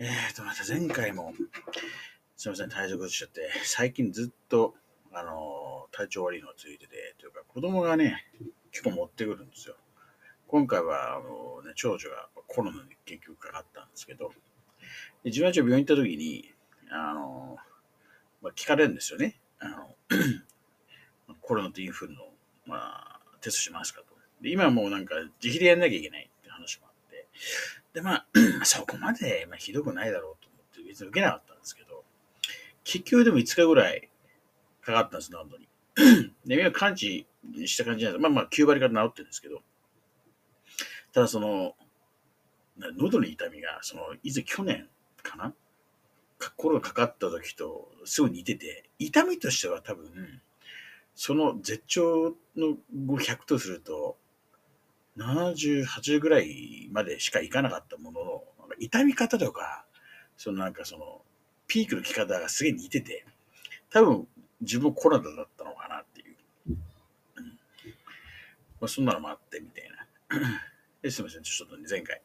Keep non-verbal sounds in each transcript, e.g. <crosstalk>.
えーと、また前回も、すみません、体調崩しちゃって、最近ずっと、あの体調悪いのがついてて、というか、子供がね、結構持ってくるんですよ。今回は、あのね、長女がコロナに結局かかったんですけど、で自分は一応病院行った時に、あのまあ、聞かれるんですよね。あの <clears throat> コロナとインフルの、まあ、テストしますかと。で今はもうなんか自費でやんなきゃいけないって話もあって、で、まあ、<clears throat> そこまで、まあ、ひどくないだろうと思って別に受けなかったんですけど、結局でも5日ぐらいかかったんです、何度に。<clears throat> で、今完治した感じなんです。まあまあ、9割から治ってるんですけど、ただその、喉の痛みが、その、以前去年かな？かコロナかかった時とすぐ似てて、痛みとしては多分、その絶頂の100とすると、78ぐらいまでしかいかなかったものの、痛み方とか、そのなんかその、ピークの効き方がすげえ似てて、多分自分コロナだったのかなっていう。うんまあ、そんなのもあってみたいな。<coughs> すみません、ちょっと、前回、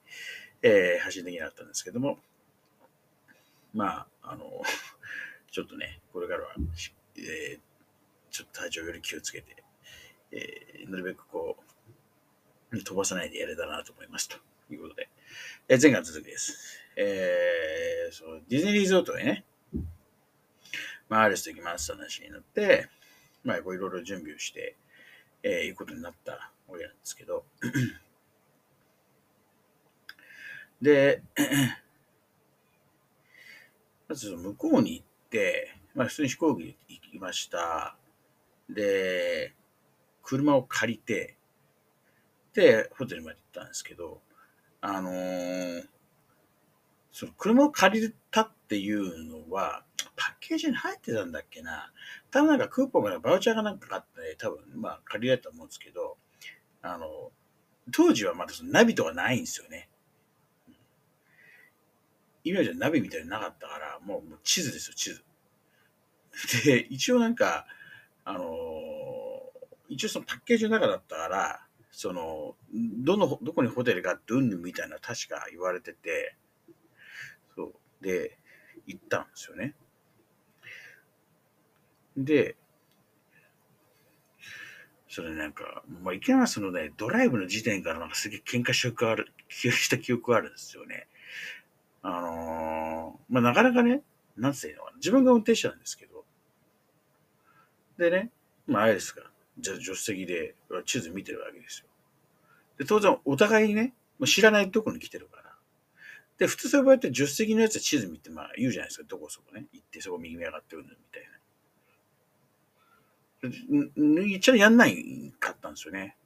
えー、発信できなかったんですけども、まあ、あの、<laughs> ちょっとね、これからは、えーちょっと体調より気をつけて、えーなるべくこう、飛ばさないでやれたなと思います。ということで。えー前回の続きです。えーそう、ディズニーリゾートへね、まあ、アレスと行きますって話になって、まあ、いろいろ準備をして、えーいうことになったわけなんですけど、<clears throat> で、<clears throat> まず向こうに行って、まあ、普通に飛行機で行きました。で、車を借りて、で、ホテルまで行ったんですけど、あのーその車を借りたっていうのは、パッケージに入ってたんだっけな。多分なんかクーポンがバウチャーがなんかかかって、多分まあ借りられたと思うんですけど、あの、当時はまだそのナビとかないんですよね。今じゃナビみたいになかったから、もうもう地図ですよ、地図。で、一応なんか、あのー一応そのパッケージの中だったから、その、どの、どこにホテルがあってうんぬみたいな確か言われてて、そう。で、行ったんですよね。で、それなんか、まあ、いきなりそのね、ドライブの時点からなんかすげえ喧嘩した記憶ある、した記憶あるんですよね。あのーまあ、なかなかね、なんつうの、自分が運転手なんですけど、でね、まあ、アイリスが、じゃ助手席で地図見てるわけですよ。で、当然、お互いにね、もう知らないとこに来てるから。で、普通そうやって助手席のやつは地図見て、まあ言うじゃないですか、どこそこね。行って、そこ右目上がってるみたいな。んん一応やんないかったんですよね。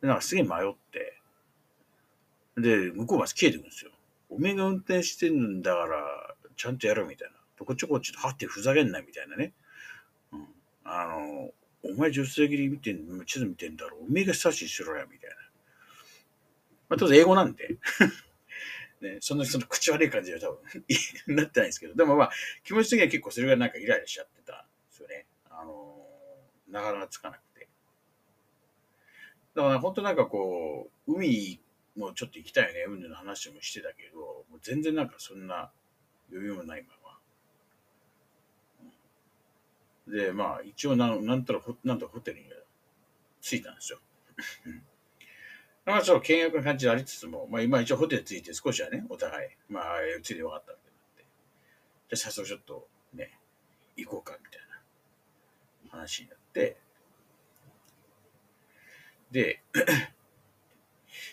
で、なんかすげえ迷って。で、向こうまで消えてくるんですよ。おめえが運転してんだから、ちゃんとやろうみたいな。こっちこっちはってふざけんなみたいなね。うん。あの、お前助手席で見てん、地図見てんだろ？おめえが指図しろや、みたいな。まあ、当然英語なんで。<laughs> ね、そんなその口悪い感じでは多分 <laughs> なってないんですけど、でもまあ、気持ち的には結構それがなんかイライラしちゃってたんですよね。あのーなかなかつかなくて。だから本当なんかこう、海もちょっと行きたいよね、海の話もしてたけど、もう全然なんかそんな余裕もないまま。うんで、まあ一応なんなんとかなんとかホテルに着いたんですよ。う <laughs> んまあちょっと険悪な感じでありつつも、まあ今一応ホテル着いて少しはね、お互い、まあついてよかったみたいになって。じゃあ早速ちょっとね、行こうかみたいな話になって、で、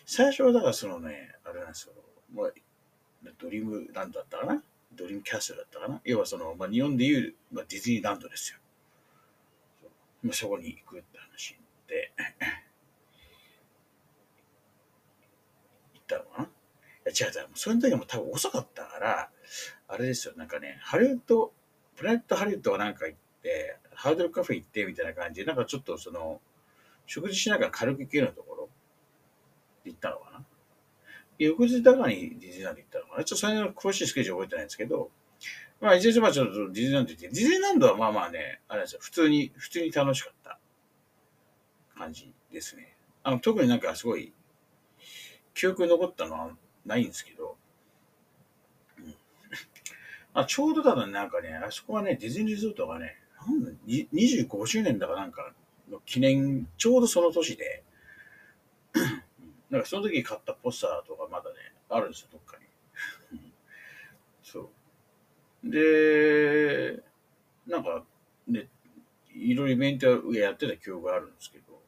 最初はだからそのね、あれなんですよ、まあ、ドリームランドだったかな？ドリームキャスルだったかな？要はその、まあ、日本でいう、まあ、ディズニーランドですよ。まあ、そこに行くって話になって、行ったのかないや違う違う。その時も多分遅かったから、あれですよ、なんかね、ハリウッド、プラネットハリウッドはなんか行って、ハードルカフェ行ってみたいな感じで、なんかちょっとその、食事しながら軽く行けるようなところ行ったのかな。翌日だからにディズニーランド行ったのかな。ちょっとそれの詳しいスケジュール覚えてないんですけど、まあ、一日まあちょっとディズニーランド行って、ディズニーランドはまあまあね、あれですよ、普通に、普通に楽しかった感じですね。あの、特になんかすごい、記憶に残ったのはないんですけど、うん、<laughs> あちょうどただ、なんかね、あそこはね、ディズニーリゾートがね、なんだ25周年だかなんかの記念、ちょうどその年で、<clears throat> なんかその時買ったポスターとかまだね、あるんですよ、どっかに。で、なんか、ね、いろいろイベントやってた記憶があるんですけど、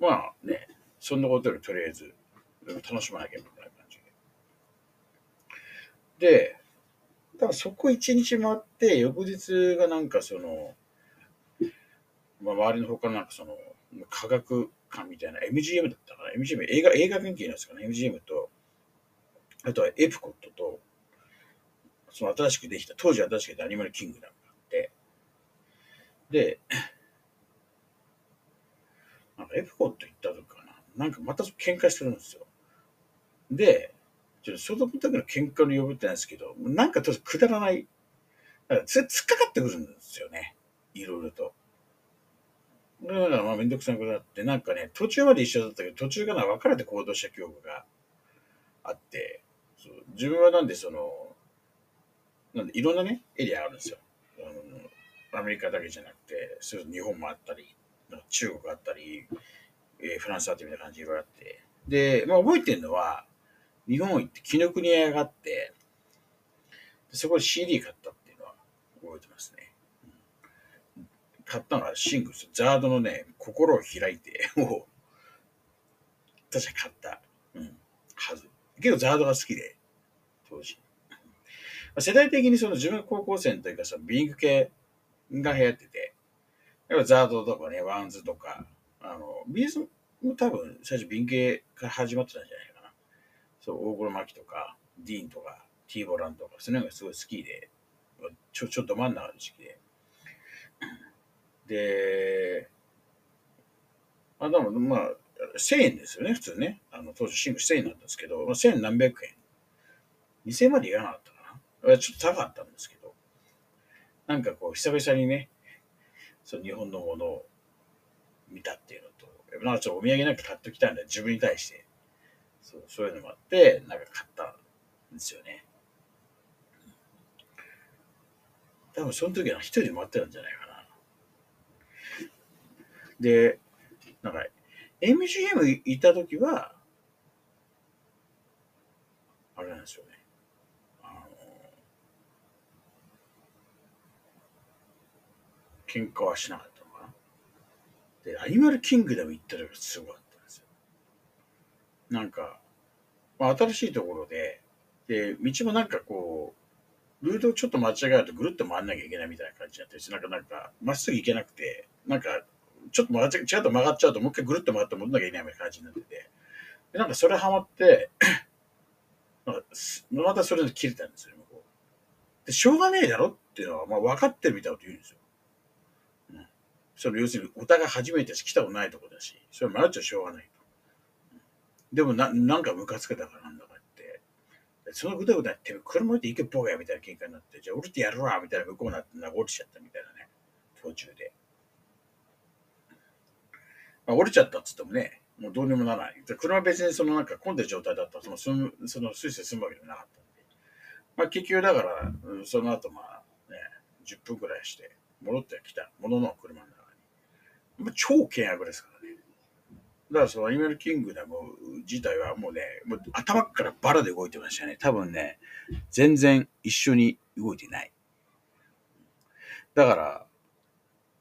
まあね、そんなことよりとりあえず、楽しまなきゃみたいな感じで。で、だからそこ一日回って、翌日がなんかその、まあ、周りの他のなんかその、科学館みたいな MGM だったかな ?MGM、映画、映画関係のやつかな ?MGM と、あとはエプコットと、その新しくできた、当時新しくできたアニマルキングダムがあって、で、なんかエプコット行った時かななんかまた喧嘩してるんですよ。で、ちょっとその時の喧嘩の呼ぶってないですけど、なんかとりあえずくだらない、なんかつ突っかかってくるんですよね。いろいろと。だからまあめんどくさくなって、なんかね、途中まで一緒だったけど、途中から別れて行動した記憶があって、そう自分はなんでその、なんでいろんなね、エリアあるんですよ。あのアメリカだけじゃなくて、それ日本もあったり、中国あったり、えーフランスあったりみたいな感じでいろいろあって。で、まあ覚えてるのは、日本行って紀ノ国屋があって、そこで CD 買ったっていうのは覚えてますね。うん買ったのはシングス、ザードのね、心を開いて <laughs> を、確か買った、うん、はず。結構 ZARD が好きで、世代的にその自分が高校生の時からその Being 系が流行ってて、やっぱ ZARD とかね、 WANDS とか、あの、 B'z も多分最初 Being 系から始まってたんじゃないかな。そう、大黒摩季とか、 DEEN とか、 T-BOLAN とか、その辺がすごい好きで、ちょ、ちょっと真ん中の時期で。で、あ、でも、まあ、1000円ですよね、普通ね。あの、当時シングル1000円なんですけど、まあ、1000何百円。2000円までいかなかった。ちょっと高かったんですけど、なんかこう、久々にね、その日本のものを見たっていうのと、なんかちょっとお土産なんか買っときたいんだ、自分に対して。そうそういうのもあって、なんか買ったんですよね。多分その時は一人で回ってたんじゃないかな。で、なんか、MGM 行った時は、あれなんですよね。あの、喧嘩はしなかったのかな。で、アニマルキングダム行った時すごかったんですよ。なんか、まあ、新しいところで、で、道もなんかこう、ルートをちょっと間違えるとぐるっと回んなきゃいけないみたいな感じになってるし、なんか、なんか、まっすぐ行けなくて、なんか、ちょっと間違違うと曲がっちゃうと、もう一回ぐるっと回って戻んなきゃいけないみたいな感じになってて、で、なんかそれハマって、<clears throat> なんかすまたそれで切れたんですよ、向こう。で、しょうがねえだろっていうのは、まあ分かってるみたいなこと言うんですよ。その要するに、お互い初めてし来たことないとこだし、それ迷っちゃしょうがないと。でもな、なんかムカつけたからなんだかって、そのぐだぐだって、車置いて行けボケやみたいな喧嘩になって、じゃあ降りてやるわみたいな向こうになって、なんか降りちゃったみたいなね、途中で。まあ、降りちゃったっつってもね、もうどうにもならない。車は別にそのなんか混んでる状態だったら、その住む、そのスイスイ住むわけでもなかったんで。まあ結局だから、うんその後まあね、10分くらいして、戻ってきたものの車に。まあ、超険悪ですからね。だからそのアニマルキングダム自体はもうね、もう頭からバラで動いてましたね。多分ね、全然一緒に動いてない。だから、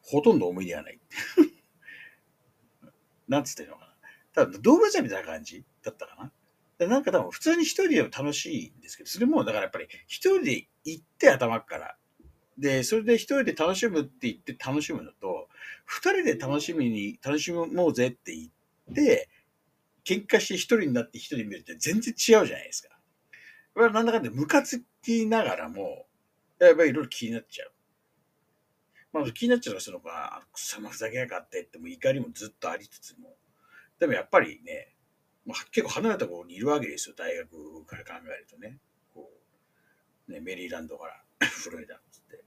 ほとんど思い出がない。<laughs> なんつってんのかな。ただ動物園みたいな感じだったかな。でなんか多分普通に一人でも楽しいんですけど、それもだからやっぱり一人で行って頭から。で、それで一人で楽しむって言って楽しむのと、二人で楽しみに、楽しもうぜって言って、喧嘩して一人になって一人見るって全然違うじゃないですか。これはなんだかんだムカつきながらも、やっぱりいろいろ気になっちゃう。まあ気になっちゃうのはそのか、くそまふざけやがってっても怒りもずっとありつつも、でもやっぱりね、まあ、結構離れたところにいるわけですよ、大学から考えるとね。こうねメリーランドから <laughs> フロリダっつって。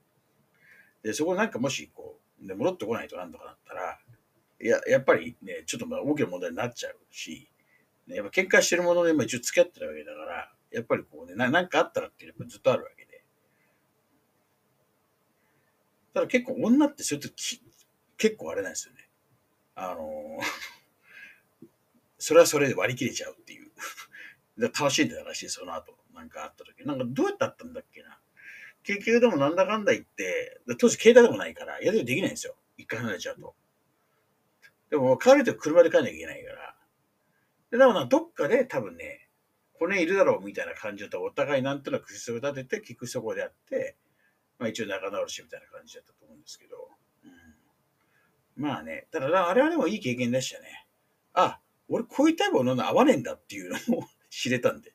で、そこなんかもしこう、で戻ってこないとなんとかなったら、いや、やっぱりね、ちょっとまあ大きな問題になっちゃうし、ね、やっぱ喧嘩してるもので、まあ、一応付き合ってるわけだから、やっぱりこうね、ななんかあったらっていうのはずっとあるわけで。ただ結構女ってそういう時結構あれなんですよね。あのー、<laughs> それはそれで割り切れちゃうっていう。<laughs> 楽しんでたらしい、その後。なんかあった時。なんかどうやってあったんだっけな。結局でもなんだかんだ言って、当時携帯でもないから、やるよできないんですよ。一回離れちゃうと。でも帰ると車で帰んなきゃいけないから。で、だからどっかで多分ね、骨いるだろうみたいな感じだとお互いなんとなく口を立てて聞くそこであって、まあ一応仲直りしみたいな感じだったと思うんですけど。うん、まあね、ただあれはでもいい経験でしたね。あ、俺こういうタイプの合わねえんだっていうのも <laughs> 知れたんで、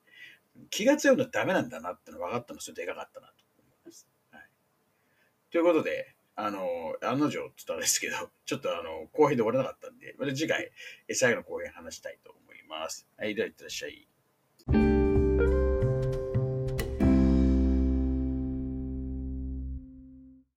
気が強いのはダメなんだなっての分かったのそれでかかったなと思います。はい、ということで、あの、案の定って言ったんですけど、<laughs> ちょっとあの、後編で終わらなかったんで、また次回、最後の後編話したいと思います。はい、では、いってらっしゃい。